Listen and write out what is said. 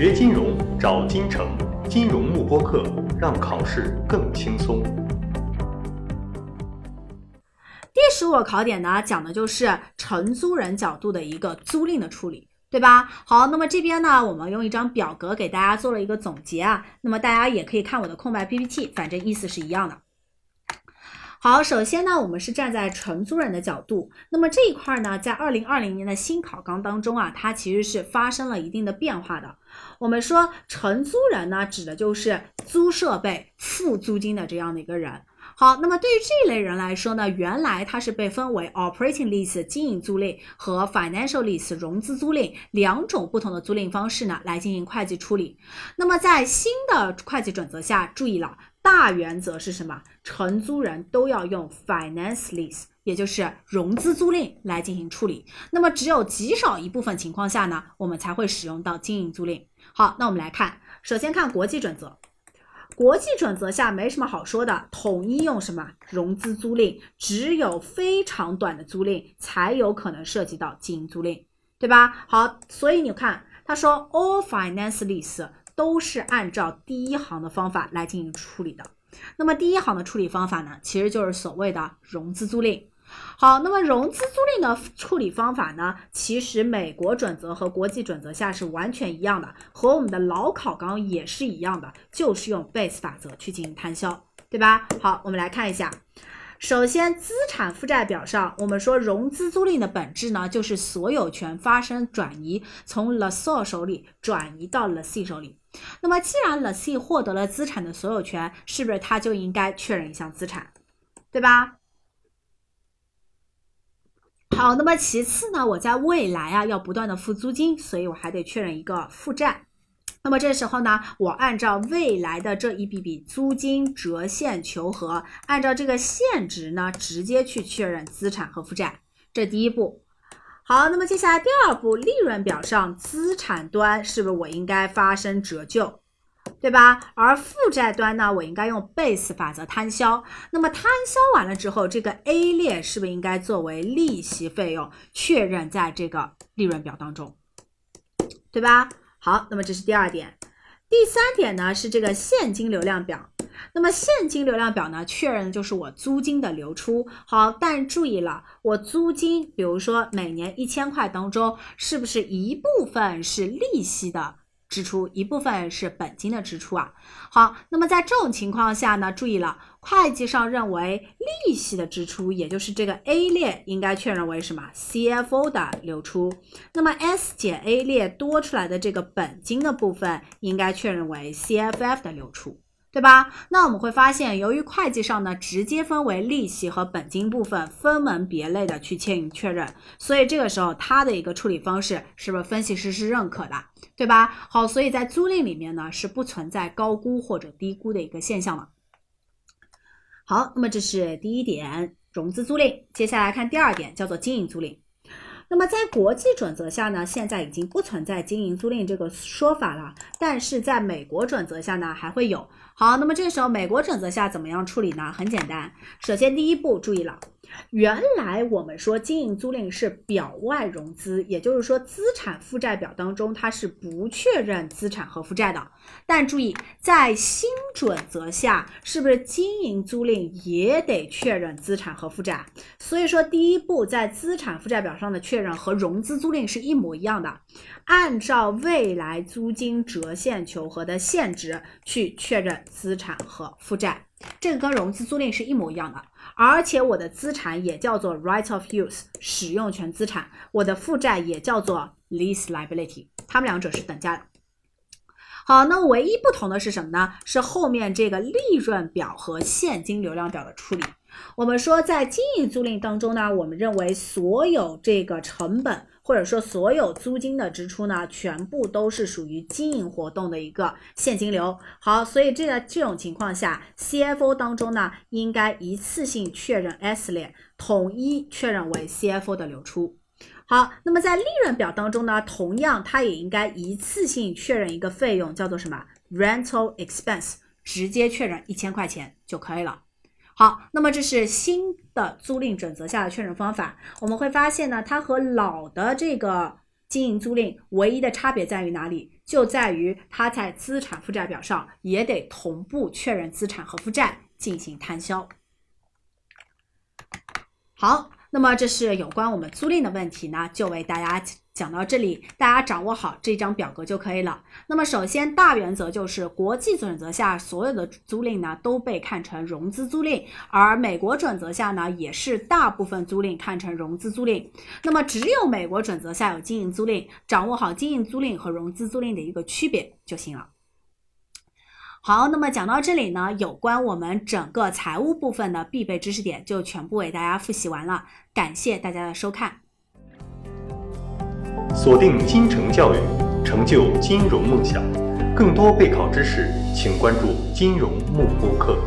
学金融找金城，金融慕播课，让考试更轻松。第十五个考点呢，讲的就是承租人角度的一个租赁的处理，对吧？好，那么这边呢，我们用一张表格给大家做了一个总结啊，那么大家也可以看我的空白 PPT，反正意思是一样的。好，首先呢，我们是站在承租人的角度，那么这一块呢，在二零二零年的新考纲当中啊，它其实是发生了一定的变化的。我们说承租人呢，指的就是租设备付租金的这样的一个人。好，那么对于这一类人来说呢，原来它是被分为 operating lease 经营租赁和 financial lease 融资租赁两种不同的租赁方式呢，来进行会计处理。那么在新的会计准则下，注意了。大原则是什么？承租人都要用 finance lease，也就是融资租赁来进行处理。那么只有极少一部分情况下呢，我们才会使用到经营租赁。好，那我们来看，首先看国际准则。国际准则下没什么好说的，统一用什么融资租赁，只有非常短的租赁才有可能涉及到经营租赁，对吧？好，所以你看，他说 all finance lease。都是按照第一行的方法来进行处理的。那么第一行的处理方法呢，其实就是所谓的融资租赁。好，那么融资租赁的处理方法呢，其实美国准则和国际准则下是完全一样的，和我们的老考纲也是一样的，就是用 base 法则去进行摊销，对吧？好，我们来看一下。首先，资产负债表上，我们说融资租赁的本质呢，就是所有权发生转移，从 lessor 手里转移到 l e s s e 手里。那么，既然 l e s s e 获得了资产的所有权，是不是他就应该确认一项资产，对吧？好，那么其次呢，我在未来啊要不断的付租金，所以我还得确认一个负债。那么这时候呢，我按照未来的这一笔笔租金折现求和，按照这个现值呢，直接去确认资产和负债。这第一步。好，那么接下来第二步，利润表上资产端是不是我应该发生折旧，对吧？而负债端呢，我应该用 base 法则摊销。那么摊销完了之后，这个 A 列是不是应该作为利息费用确认在这个利润表当中，对吧？好，那么这是第二点。第三点呢是这个现金流量表。那么现金流量表呢，确认的就是我租金的流出。好，但注意了，我租金，比如说每年一千块当中，是不是一部分是利息的？支出一部分是本金的支出啊。好，那么在这种情况下呢，注意了，会计上认为利息的支出，也就是这个 A 列应该确认为什么？CFO 的流出。那么 S 减 A 列多出来的这个本金的部分，应该确认为 CFF 的流出。对吧？那我们会发现，由于会计上呢直接分为利息和本金部分，分门别类的去签名确认，所以这个时候它的一个处理方式是不是分析师是认可的？对吧？好，所以在租赁里面呢是不存在高估或者低估的一个现象了。好，那么这是第一点，融资租赁。接下来看第二点，叫做经营租赁。那么在国际准则下呢，现在已经不存在经营租赁这个说法了，但是在美国准则下呢，还会有。好，那么这时候美国准则下怎么样处理呢？很简单，首先第一步注意了。原来我们说经营租赁是表外融资，也就是说资产负债表当中它是不确认资产和负债的。但注意，在新准则下，是不是经营租赁也得确认资产和负债？所以说第一步在资产负债表上的确认和融资租赁是一模一样的，按照未来租金折现求和的现值去确认资产和负债。这个跟融资租赁是一模一样的，而且我的资产也叫做 right of use 使用权资产，我的负债也叫做 lease liability，它们两者是等价的。好，那唯一不同的是什么呢？是后面这个利润表和现金流量表的处理。我们说在经营租赁当中呢，我们认为所有这个成本。或者说，所有租金的支出呢，全部都是属于经营活动的一个现金流。好，所以这个这种情况下，CFO 当中呢，应该一次性确认 S 列，统一确认为 CFO 的流出。好，那么在利润表当中呢，同样它也应该一次性确认一个费用，叫做什么 Rental Expense，直接确认一千块钱就可以了。好，那么这是新的租赁准则下的确认方法。我们会发现呢，它和老的这个经营租赁唯一的差别在于哪里？就在于它在资产负债表上也得同步确认资产和负债进行摊销。好，那么这是有关我们租赁的问题呢，就为大家讲到这里，大家掌握好这张表格就可以了。那么首先大原则就是国际准则下所有的租赁呢都被看成融资租赁，而美国准则下呢也是大部分租赁看成融资租赁。那么只有美国准则下有经营租赁，掌握好经营租赁和融资租赁的一个区别就行了。好，那么讲到这里呢，有关我们整个财务部分的必备知识点就全部为大家复习完了。感谢大家的收看。锁定金城教育，成就金融梦想。更多备考知识，请关注金融幕布课。